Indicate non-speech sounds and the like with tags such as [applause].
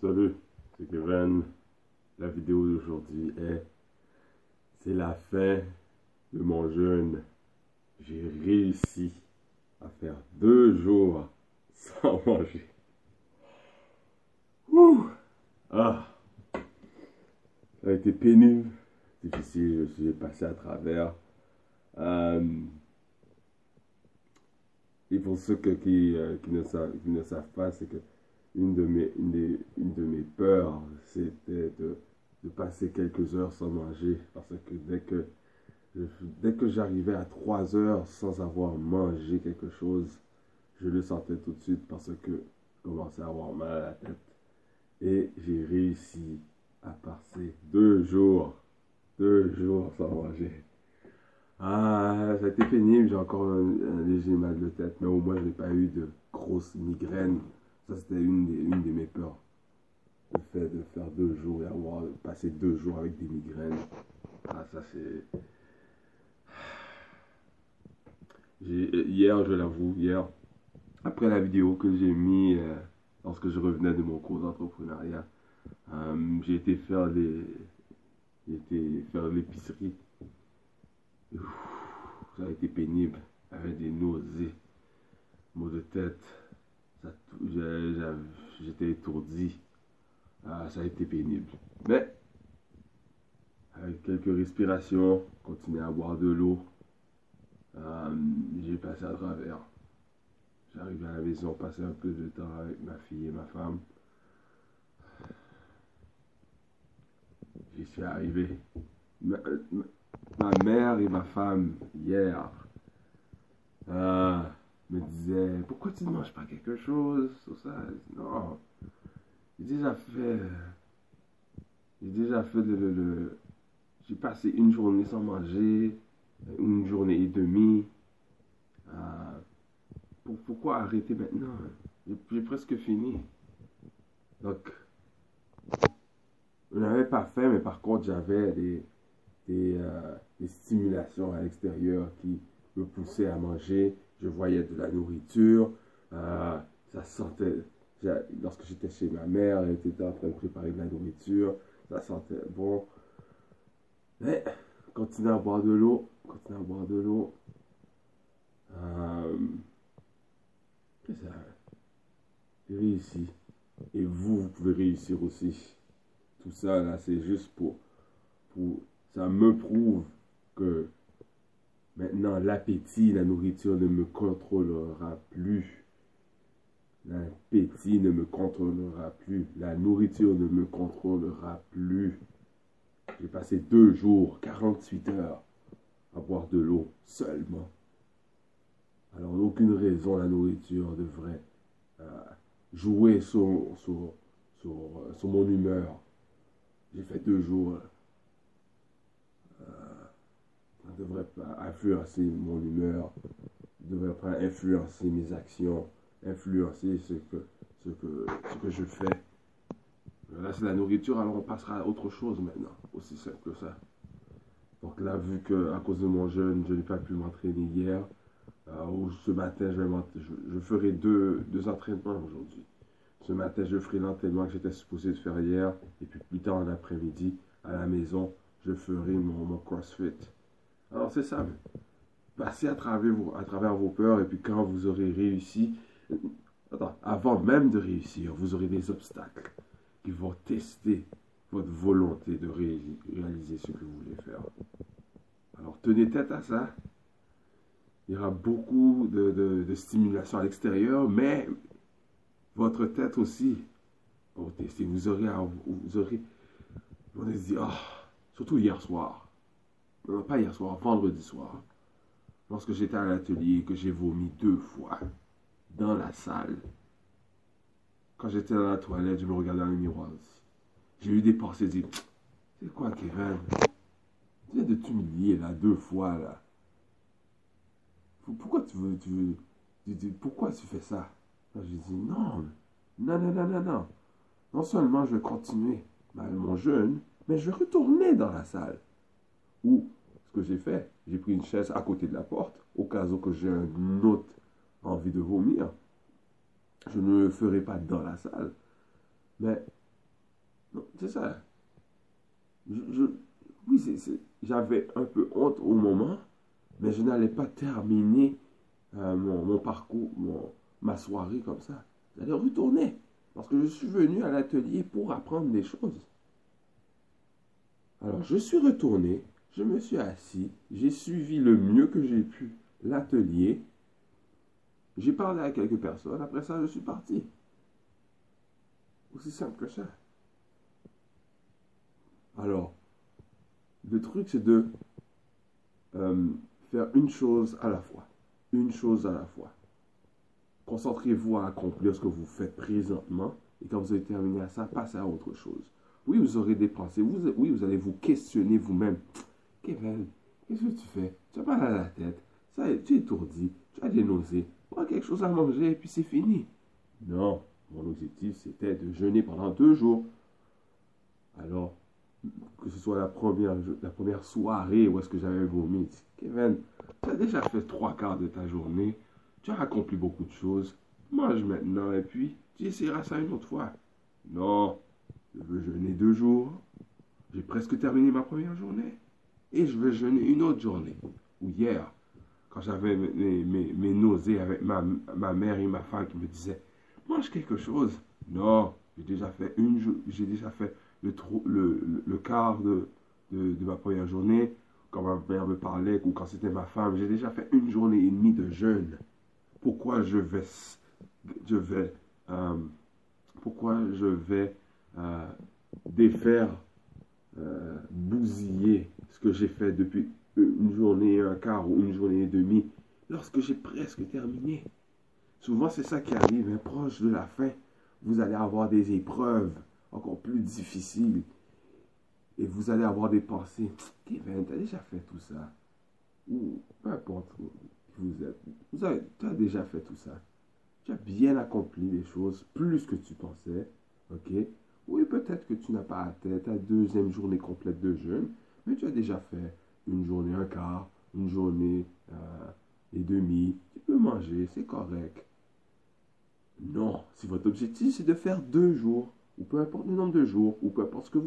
Salut, c'est Kevin. La vidéo d'aujourd'hui est c'est la fin de mon jeûne. J'ai réussi à faire deux jours sans [laughs] manger. Ouh! Ah! Ça a été pénible, difficile, je suis passé à travers. Euh, et pour ceux qui, euh, qui ne savent, qui ne savent pas, c'est que une de mes, une des- une de mes peurs, c'était de, de passer quelques heures sans manger. Parce que dès que, dès que j'arrivais à trois heures sans avoir mangé quelque chose, je le sentais tout de suite parce que je commençais à avoir mal à la tête. Et j'ai réussi à passer deux jours, deux jours sans manger. Ah, ça a été pénible, j'ai encore un, un léger mal de tête, mais au moins je n'ai pas eu de grosses migraines. Ça, c'était une une de mes peurs. Le fait de faire deux jours et avoir passé deux jours avec des migraines. Ah, ça c'est. Hier, je l'avoue, hier, après la vidéo que j'ai mis euh, lorsque je revenais de mon cours d'entrepreneuriat, euh, j'ai été faire les, été faire l'épicerie. Ça a été pénible, avec des nausées, maux de tête, j'étais étourdi. Ah, ça a été pénible. Mais, avec quelques respirations, continuer à boire de l'eau, euh, j'ai passé à travers. J'arrive à la maison, passer un peu de temps avec ma fille et ma femme. J'y suis arrivé. Ma, ma- mère et ma femme, hier, euh, me disaient Pourquoi tu ne manges pas quelque chose Tout ça? Non. J'ai déjà fait. J'ai déjà fait le. j'ai passé une journée sans manger, une journée et demie. Euh, pour- pourquoi arrêter maintenant? J'ai presque fini. Donc, je n'avais pas faim, mais par contre, j'avais des, des, euh, des stimulations à l'extérieur qui me à manger. Je voyais de la nourriture. euh, ça sentait. Lorsque j'étais chez ma mère, elle était en train de préparer de la nourriture. Ça sentait bon. Mais, continuer à boire de l'eau. Continuer à boire de l'eau. Euh. Et vous, vous pouvez réussir aussi. Tout ça, là, c'est juste pour, pour... Ça me prouve que maintenant, l'appétit, la nourriture ne me contrôlera plus. L'appétit ne me contrôlera plus. La nourriture ne me contrôlera plus. J'ai passé deux jours, 48 heures, à boire de l'eau seulement. Alors, aucune raison, la nourriture devrait euh, jouer euh, sur mon humeur. J'ai fait deux jours. Euh, ça ne devrait pas influencer mon humeur. Ne devrait pas influencer mes actions, influencer ce que, ce que, ce que je fais. Là, c'est la nourriture, alors on passera à autre chose maintenant. Aussi simple que ça. Donc là, vu que à cause de mon jeûne, je n'ai pas pu m'entraîner hier, euh, ou ce matin, je, vais je, ferai deux, deux entraînements aujourd'hui. Ce matin, je ferai l'entraînement que j'étais supposé de faire hier, et puis plus tard en après-midi, à la maison, je ferai mon CrossFit. Alors c'est ça, passez à travers, vos, à travers vos peurs, et puis quand vous aurez réussi, attends, avant même de réussir, vous aurez des obstacles qui vont tester votre volonté de ré- réaliser ce que vous voulez faire. Alors tenez tête à ça. Il y aura beaucoup de, stimulation à l'extérieur, mais votre tête aussi va tester. Vous aurez, à- vous aurez, vous se dire, Ah, surtout hier soir, non pas hier soir, vendredi soir, lorsque j'étais à l'atelier, que j'ai vomi deux fois dans la salle. Quand j'étais dans la toilette, je me regardais dans le miroir aussi. J'ai eu des pensées, j'ai dit, c'est quoi Kevin? Tu viens de t'humilier là deux fois là. Pour- Pourquoi tu veux, tu veux, pourquoi tu fais ça? J'ai dit non, non, non, non, non, non. Non seulement je vais continuer ma- mon jeûne, mais je retourner dans la salle. Ou ce que j'ai fait, j'ai pris une chaise à côté de la porte, au cas où j'ai un autre envie de vomir. Je ne le ferai pas dans la salle. Mais C'est ça. Oui, j'avais un peu honte au moment, mais je n'allais pas terminer euh, mon, parcours, mon, ma soirée comme ça. J'allais retourner. Parce que je suis venu à l'atelier pour apprendre des choses. Alors, je suis retourné, je me suis assis, j'ai suivi le mieux que j'ai pu l'atelier. J'ai parlé à quelques personnes, après ça, je suis parti. Aussi simple que ça. Alors, le truc, c'est de euh, faire une chose à la fois. Une chose à la fois. Concentrez-vous à accomplir ce que vous faites présentement. Et quand vous avez terminé à ça, passez à autre chose. Oui, vous aurez des pensées. oui, vous allez vous questionner vous-même. Kevin, qu'est-ce que tu fais? Tu as mal à la tête. Tu es étourdi. Tu as des nausées. Prends quelque chose à manger et puis c'est fini. Non, mon objectif, c'était de jeûner pendant deux jours. Alors, que ce soit la première, la première soirée où est-ce que j'avais vomi, Kevin, tu as déjà fait trois quarts de ta journée, tu as accompli beaucoup de choses, mange maintenant et puis tu essaieras ça une autre fois. Non, je veux jeûner deux jours, j'ai presque terminé ma première journée et je veux jeûner une autre journée. Ou hier, quand j'avais mes, mes, nausées avec ma, ma mère et ma femme qui me disaient, mange quelque chose. Non, j'ai déjà fait une, j'ai déjà fait le, le, le, quart de, de, ma première journée, quand ma mère me parlait ou quand c'était ma femme, j'ai déjà fait une journée et demie de jeûne. Pourquoi je vais, je vais, euh, pourquoi je vais euh, défaire, euh, bousiller ce que j'ai fait depuis une journée et un quart ou une journée et demie lorsque j'ai presque terminé. Souvent, c'est ça qui arrive, hein, proche de la fin. Vous allez avoir des épreuves encore plus difficile. Et vous allez avoir des pensées. Kevin, tu as déjà fait tout ça? Ou peu importe qui vous êtes. Vous avez, as déjà fait tout ça. Tu as bien accompli les choses plus que tu pensais. OK? Oui, peut-être que tu n'as pas atteint ta deuxième journée complète de jeûne, mais tu as déjà fait une journée un quart, une journée euh, et demie. Tu peux manger, c'est correct. Non, si votre objectif c'est de faire deux jours, ou peu importe le nombre de jours, ou peu importe ce que vous